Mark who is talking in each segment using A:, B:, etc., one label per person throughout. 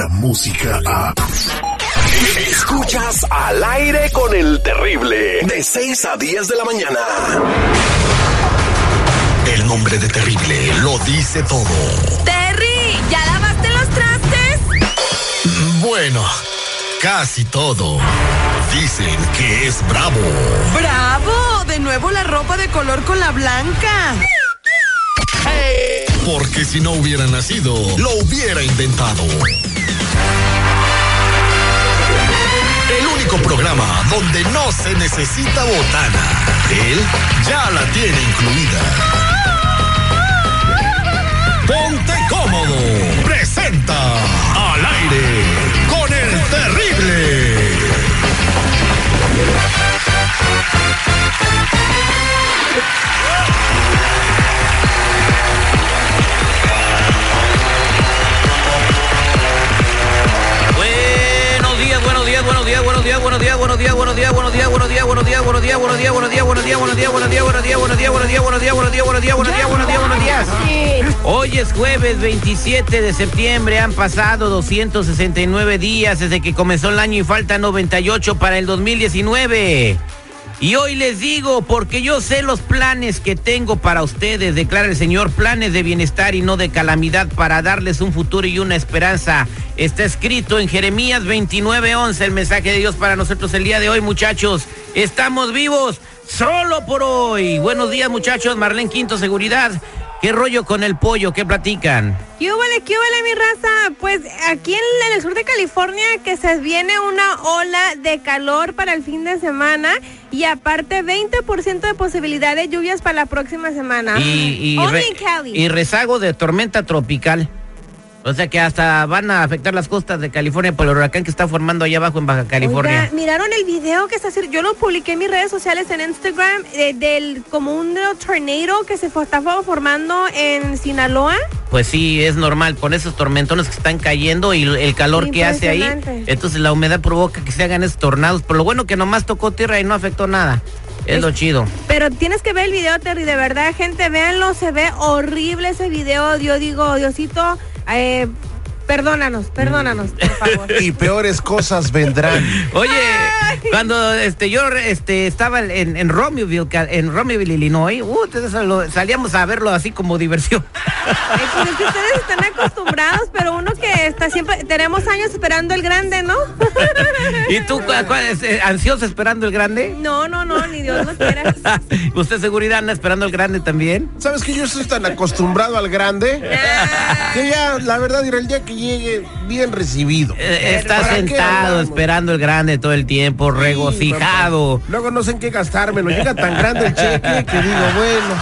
A: la música a...
B: Escuchas al aire con el terrible de 6 a 10 de la mañana. El nombre de terrible lo dice todo.
C: Terry, ¿ya lavaste los trastes?
B: Bueno, casi todo. Dicen que es bravo.
C: ¡Bravo! De nuevo la ropa de color con la blanca.
B: Porque si no hubiera nacido, lo hubiera inventado. Programa donde no se necesita botana. Él ya la tiene incluida. Ponte cómodo. Presenta al aire con el terrible.
D: Buenos días, buenos días, buenos días, buenos días, buenos días, buenos días, buenos días, buenos días, buenos días, buenos días, buenos días, buenos días, buenos días, buenos días, buenos días, buenos días. Hoy es jueves 27 de septiembre, han pasado 269 días desde que comenzó el año y falta 98 para el 2019. Y hoy les digo, porque yo sé los planes que tengo para ustedes, declara el Señor, planes de bienestar y no de calamidad para darles un futuro y una esperanza. Está escrito en Jeremías 29:11, el mensaje de Dios para nosotros el día de hoy, muchachos. Estamos vivos solo por hoy. Buenos días, muchachos. Marlene Quinto, seguridad. ¿Qué rollo con el pollo? ¿Qué platican?
E: ¿Qué vale, qué vale, mi raza? Pues aquí en, en el sur de California que se viene una ola de calor para el fin de semana y aparte 20% de posibilidad de lluvias para la próxima semana.
D: Y, y,
E: Only
D: re-
E: in Cali.
D: y rezago de tormenta tropical. O sea que hasta van a afectar las costas de California por el huracán que está formando allá abajo en Baja California.
E: Oiga, ¿miraron el video que está haciendo? Yo lo publiqué en mis redes sociales en Instagram eh, del como un tornado que se está formando en Sinaloa.
D: Pues sí, es normal, con esos tormentones que están cayendo y el calor que hace ahí. Entonces la humedad provoca que se hagan esos tornados. Pero lo bueno que nomás tocó tierra y no afectó nada. Es lo chido.
E: Pero tienes que ver el video, Terry, de verdad, gente, véanlo, se ve horrible ese video. Yo digo, Diosito, eh, perdónanos, perdónanos, por favor.
F: Y peores cosas vendrán.
D: Oye, cuando este yo este estaba en, en Romeoville, en Romeoville, Illinois, uh, entonces lo- salíamos a verlo así como diversión.
E: Ay, pues es que ustedes están acostumbrados, pero uno que está siempre, tenemos años esperando el grande, ¿no?
D: ¿Y tú cuál, cuál es, eh, ansioso esperando el grande?
E: No, no, no, ni Dios lo quiera.
D: ¿Usted seguridad anda esperando el grande también?
F: ¿Sabes que yo estoy tan acostumbrado al grande?
E: Ah,
F: Que ya, la verdad, dirá el día que llegue bien recibido.
D: Eh, está
F: ¿Para qué
D: sentado esperando el grande todo el tiempo, regocijado.
F: Luego no sé en qué gastármelo. Llega tan grande el cheque que digo, bueno,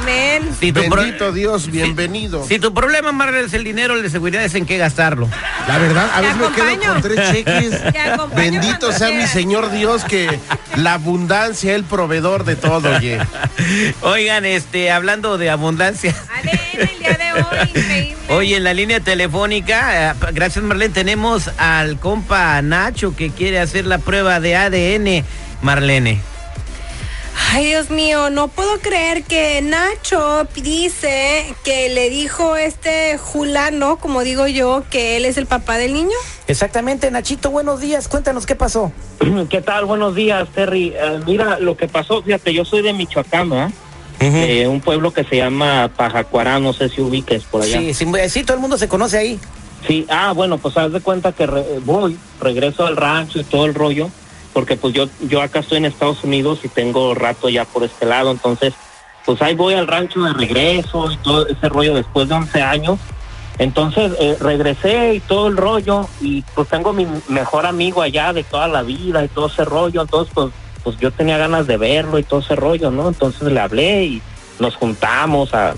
E: amén.
D: Si tu, pro-
F: bendito Dios, bienvenido.
D: si tu problema, Margaret, es el dinero, el de seguridad es en qué gastarlo.
F: La verdad, a veces me quedo con tres cheques. Bendito sea mi. Señor Dios, que la abundancia, el proveedor de todo, oye.
D: Oigan, este, hablando de abundancia.
E: ADN el día de hoy,
D: Hoy en la línea telefónica, eh, gracias Marlene, tenemos al compa Nacho que quiere hacer la prueba de ADN, Marlene.
G: Ay, Dios mío, no puedo creer que Nacho dice que le dijo este Julano, como digo yo, que él es el papá del niño.
H: Exactamente, Nachito, buenos días. Cuéntanos qué pasó.
I: ¿Qué tal? Buenos días, Terry. Eh, mira, lo que pasó, fíjate, yo soy de Michoacán, ¿verdad? De un pueblo que se llama Pajacuará, no sé si ubiques por allá.
H: Sí, sí, sí, todo el mundo se conoce ahí.
I: Sí, ah, bueno, pues haz de cuenta que re- voy, regreso al rancho y todo el rollo, porque pues yo, yo acá estoy en Estados Unidos y tengo rato ya por este lado, entonces, pues ahí voy al rancho de regreso y todo ese rollo después de 11 años. Entonces eh, regresé y todo el rollo y pues tengo mi mejor amigo allá de toda la vida y todo ese rollo, entonces pues, pues yo tenía ganas de verlo y todo ese rollo, ¿no? Entonces le hablé y nos juntamos a,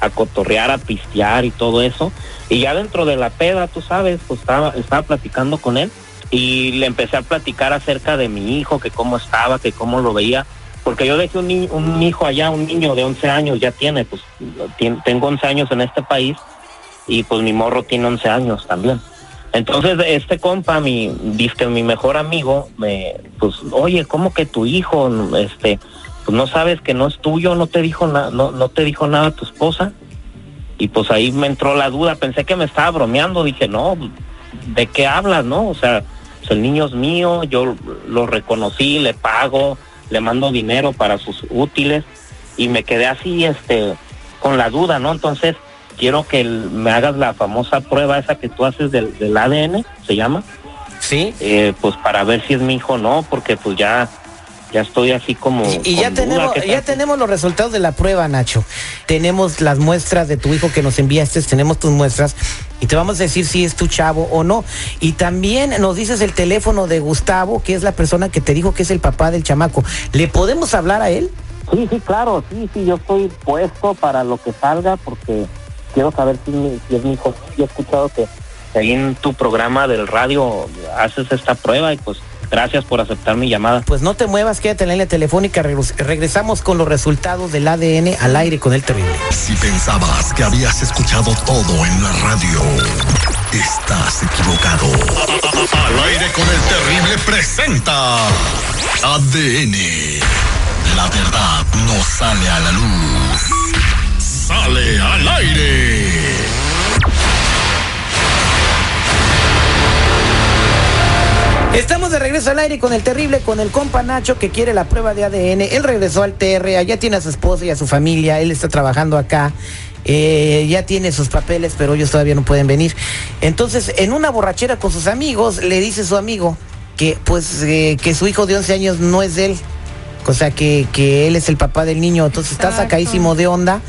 I: a cotorrear, a pistear y todo eso. Y ya dentro de la peda, tú sabes, pues estaba, estaba platicando con él y le empecé a platicar acerca de mi hijo, que cómo estaba, que cómo lo veía. Porque yo dejé un, un hijo allá, un niño de 11 años, ya tiene, pues tengo 11 años en este país y pues mi morro tiene 11 años también. Entonces este compa, mi, dice mi mejor amigo, me, pues, oye, ¿cómo que tu hijo, este, pues no sabes que no es tuyo, no te dijo nada, no, no te dijo nada tu esposa? Y pues ahí me entró la duda, pensé que me estaba bromeando, dije, no, ¿de qué hablas, no? O sea, pues, el niño es mío, yo lo reconocí, le pago, le mando dinero para sus útiles y me quedé así, este, con la duda, ¿no? Entonces, quiero que el- me hagas la famosa prueba esa que tú haces del, del ADN, se llama,
H: Sí.
I: eh, pues para ver si es mi hijo o no, porque pues ya, ya estoy así como...
H: Y, y ya tenemos,
I: ¿qué
H: ya tenemos los resultados de la prueba, Nacho. Tenemos las muestras de tu hijo que nos enviaste, tenemos tus muestras y te vamos a decir si es tu chavo o no. Y también nos dices el teléfono de Gustavo, que es la persona que te dijo que es el papá del chamaco. ¿Le podemos hablar a él?
I: Sí, sí, claro, sí, sí, yo estoy puesto para lo que salga porque quiero saber si, es mi hijo. Yo he escuchado que ahí en tu programa del radio haces esta prueba y pues gracias por aceptar mi llamada.
H: Pues no te muevas, quédate en la línea telefónica. regres- Regresamos con los resultados del ADN al aire con el terrible.
B: Si pensabas que habías escuchado todo en la radio, estás equivocado. Al aire con el terrible presenta ADN. La verdad no sale a la luz.
H: Estamos de regreso al aire con el terrible, con el compa Nacho que quiere la prueba de ADN. Él regresó al TR, ya tiene a su esposa y a su familia, él está trabajando acá, eh, ya tiene sus papeles, pero ellos todavía no pueden venir. Entonces, en una borrachera con sus amigos, le dice su amigo que pues eh, que su hijo de 11 años no es de él, o sea que, que él es el papá del niño, entonces está sacadísimo de onda.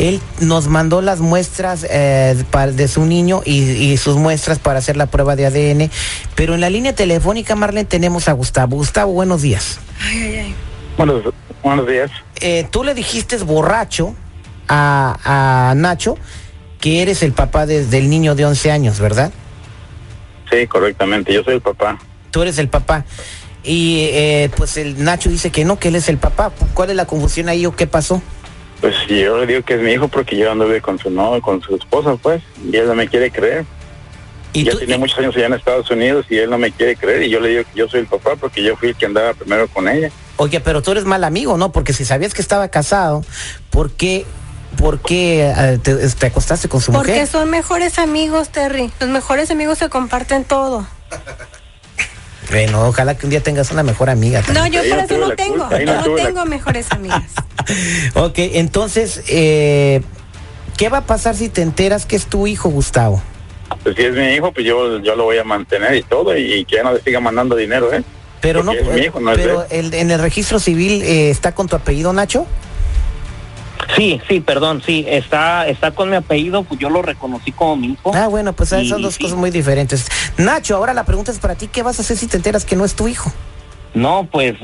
H: Él nos mandó las muestras eh, de su niño y, y sus muestras para hacer la prueba de ADN. Pero en la línea telefónica, Marlene, tenemos a Gustavo. Gustavo, buenos días.
E: Ay, ay, ay.
J: Buenos, buenos días.
H: Eh, tú le dijiste borracho a, a Nacho que eres el papá de- del niño de 11 años, ¿verdad?
J: Sí, correctamente. Yo soy el papá.
H: Tú eres el papá. Y eh, pues el Nacho dice que no, que él es el papá. ¿Cuál es la confusión ahí o qué pasó?
J: Pues yo le digo que es mi hijo porque yo anduve con su novio, con su esposa, pues. Y él no me quiere creer.
H: Y
J: ya
H: tú-
J: tiene muchos años allá en Estados Unidos y él no me quiere creer. Y yo le digo que yo soy el papá porque yo fui el que andaba primero con ella.
H: Oye, pero tú eres mal amigo, ¿no? Porque si sabías que estaba casado, ¿por qué, por qué eh, te, te acostaste con su
G: Porque
H: mujer?
G: son mejores amigos, Terry. Los mejores amigos se comparten todo.
H: Bueno, ojalá que un día tengas una mejor amiga.
G: No, yo por eso no tengo.
J: culpa, no
G: tengo mejores amigas.
H: Ok, entonces, eh, ¿qué va a pasar si te enteras que es tu hijo, Gustavo?
J: Pues si es mi hijo, pues yo, yo lo voy a mantener y todo. Y, que ya no le siga mandando dinero, ¿eh?
H: Pero no,
J: es mi hijo, no es
H: pero el, en el registro civil eh, está con tu apellido, Nacho.
I: Sí, sí, perdón, sí, está, está con mi apellido, pues yo lo reconocí como mi hijo.
H: Ah, bueno, pues
I: Y-
H: son dos
I: sí.
H: cosas muy diferentes. Nacho, ahora la pregunta es para ti, ¿qué vas a hacer si te enteras que no es tu hijo?
I: No, pues,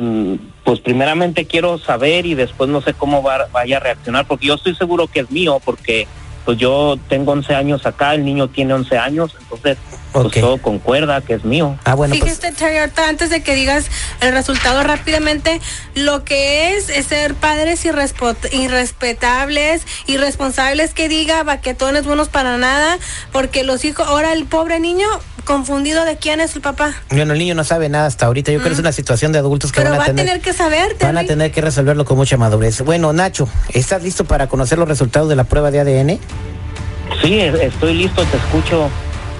I: pues primeramente quiero saber y después no sé cómo va- vaya a reaccionar, porque yo estoy seguro que es mío, porque pues yo tengo 11 años acá, el niño tiene 11 años, entonces pues
H: Ok.
I: todo concuerda que es mío.
H: Ah, bueno, pues
G: Fíjate, Terry, ahorita antes de que digas el resultado rápidamente, lo que es, es ser padres irrespetables, irresponsables, que diga baquetones buenos para nada, porque los hijos, ahora el pobre niño confundido de quién es el papá.
H: bueno, el niño no sabe nada hasta ahorita. Yo creo que es una situación de adultos que
G: Mm. Pero
H: van
G: va
H: a tener,
G: tener que saber,
H: van a tener que resolverlo con mucha madurez. Bueno, Nacho, ¿estás listo para conocer los resultados de la prueba de ADN?
I: Sí, estoy listo, te escucho,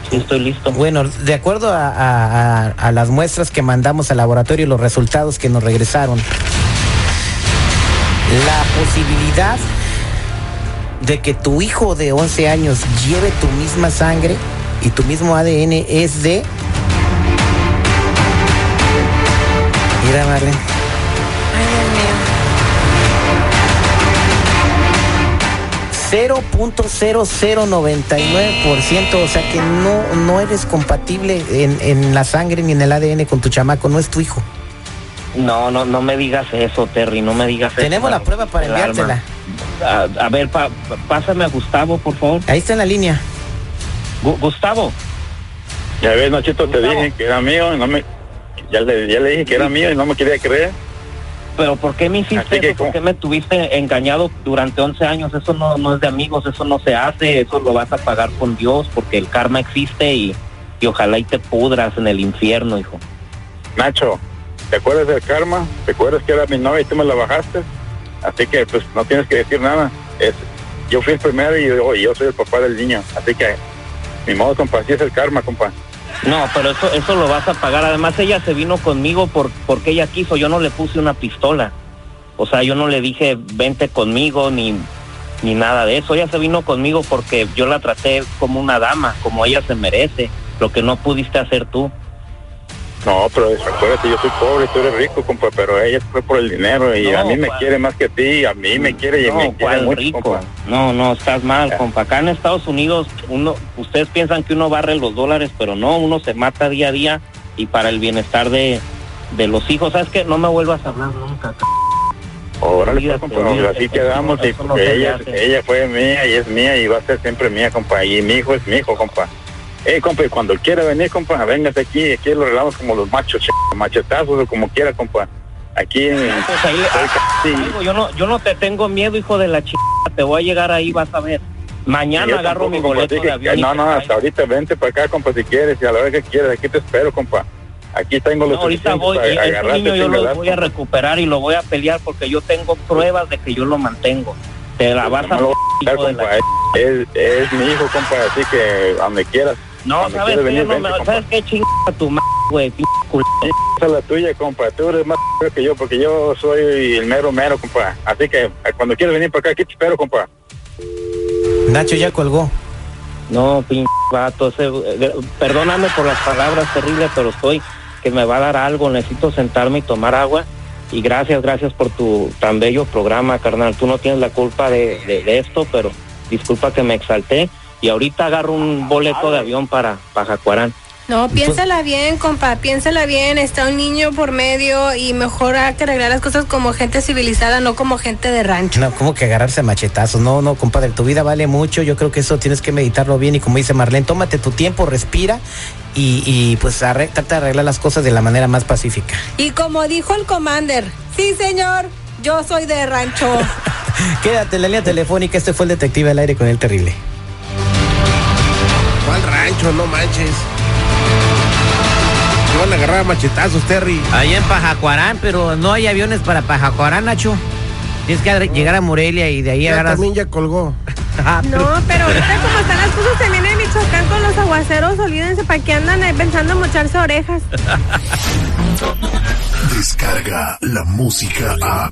I: sí estoy listo.
H: Bueno, de acuerdo a, a- a- a las muestras que mandamos al laboratorio y los resultados que nos regresaron, la posibilidad de que tu hijo de 11 años lleve tu misma sangre y tu mismo ADN es de... Mira, Marlene.
G: Ay, Dios mío.
H: 0.0099%, o sea que no, no eres compatible en, en la sangre ni en el ADN con tu chamaco, no es tu hijo.
I: No, no, no me digas eso, Terry, no me digas eso.
H: Tenemos la prueba para enviártela.
I: A, a ver, pa- pásame a Gustavo, por favor.
H: Ahí está en la línea.
I: Gu- Gustavo,
J: Ya ves, Nachito, te
I: Gustavo.
J: dije que era mío y no me... Ya le, ya le dije que era mío y no me quería creer.
I: pero ¿por qué me hiciste
J: que,
I: eso? ¿Por qué me tuviste engañado durante 11 años? Eso no, no es de amigos, eso no se hace, eso lo vas a pagar con Dios porque el karma existe y, y ojalá y te pudras en el infierno, hijo.
J: Nacho, ¿te acuerdas del karma? ¿Te acuerdas que era mi novia y tú me la bajaste? Así que pues no tienes que decir nada. Es, yo fui el primero y yo, y yo soy el papá del niño. Así que, mi modo, compa, así es el karma, compa.
I: No, pero eso, eso lo vas a pagar. Además, ella se vino conmigo por, porque ella quiso. Yo no le puse una pistola. O sea, yo no le dije, vente conmigo, ni, ni nada de eso. Ella se vino conmigo porque yo la traté como una dama, como ella se merece. Lo que no pudiste hacer tú.
J: No, pero acuérdate, yo soy pobre, tú eres rico, compa, pero ella fue por el dinero y
I: No,
J: a mí me
I: pa-
J: quiere más que a ti, a mí me quiere y
I: No,
J: me quiere
I: ¿cuál
J: mucho,
I: rico?
J: compa.
I: No, no, estás mal, compa. Acá en Estados Unidos, uno, ustedes piensan que uno barre los dólares, pero no, uno se mata día a día y para el bienestar de, de los hijos. ¿Sabes qué? No me vuelvas a hablar nunca. c-
J: Órale, pues, compa, así quedamos y
I: no
J: ella, ella fue mía y es mía y va a ser siempre mía, compa, y mi hijo es mi hijo, compa. Eh, compa, cuando quiera venir, compa, véngase aquí, aquí lo arreglamos como los machos, ch- machetazos o como quiera, compa. Aquí en...
I: Pues ahí le-
J: Sí.
I: Yo no, yo no te tengo miedo, hijo de la chica. Te voy a llegar ahí, vas a ver. Mañana
J: Yo
I: agarro mi
J: tampoco,
I: boleto de avión.
J: No, no, hasta ahorita vente para acá, compa, si quieres, y a la hora que quieras, aquí te espero, compa. Aquí tengo los
I: No, ahorita voy,
J: para
I: ese
J: agarrarte
I: niño yo lo voy a recuperar y lo voy a pelear porque yo tengo pruebas de que yo lo mantengo. Te la vas a...
J: No
I: la
J: compa, es, es mi hijo, compa, así que donde quieras.
I: No, ¿sabes
J: venir,
I: No
J: vente,
I: me-. ¿Sabes qué? Chinga tu madre, güey.
J: Esa es la tuya, compa. Tú eres más que yo porque yo soy el mero mero, compa. Así que eh, cuando quieras venir para acá, aquí te espero, compa.
H: Nacho ya colgó.
I: No, pinche vato, ese, eh, perdóname por las palabras terribles, pero estoy que me va a dar algo, necesito sentarme y tomar agua. Y gracias, gracias por tu tan bello programa, carnal. Tú no tienes la culpa de, de- de esto, pero disculpa que me exalté. Y ahorita agarro un boleto de avión para Pajacuarán.
G: No, piénsala bien, compa, piénsala bien. Está un niño por medio y mejor hay que arreglar las cosas como gente civilizada, no como gente de rancho.
H: No, como que agarrarse a machetazos. No, no, compadre, tu vida vale mucho. Yo creo que eso tienes que meditarlo bien. Y como dice Marlene, tómate tu tiempo, respira y, y pues arre- trata de arreglar las cosas de la manera más pacífica.
G: Y como dijo el commander, sí, señor, yo soy de rancho.
H: Quédate en la línea telefónica. Este fue el detective al aire con el terrible.
F: ¿Cuál rancho? No manches. Se van a agarrar a machetazos, Terry.
D: Ahí en Pajacuarán, pero no hay aviones para Pajacuarán, Nacho. Tienes que llegar a Morelia y de ahí
F: Ya
D: agarras.
F: también ya colgó.
D: Ah, pero-
E: No, pero ahorita como están las cosas también en Michoacán con los aguaceros, olvídense para que andan ahí pensando en mocharse orejas.
A: Descarga la música a.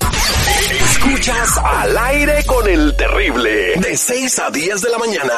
B: Escuchas al aire con el terrible. De 6 a 10 de la mañana.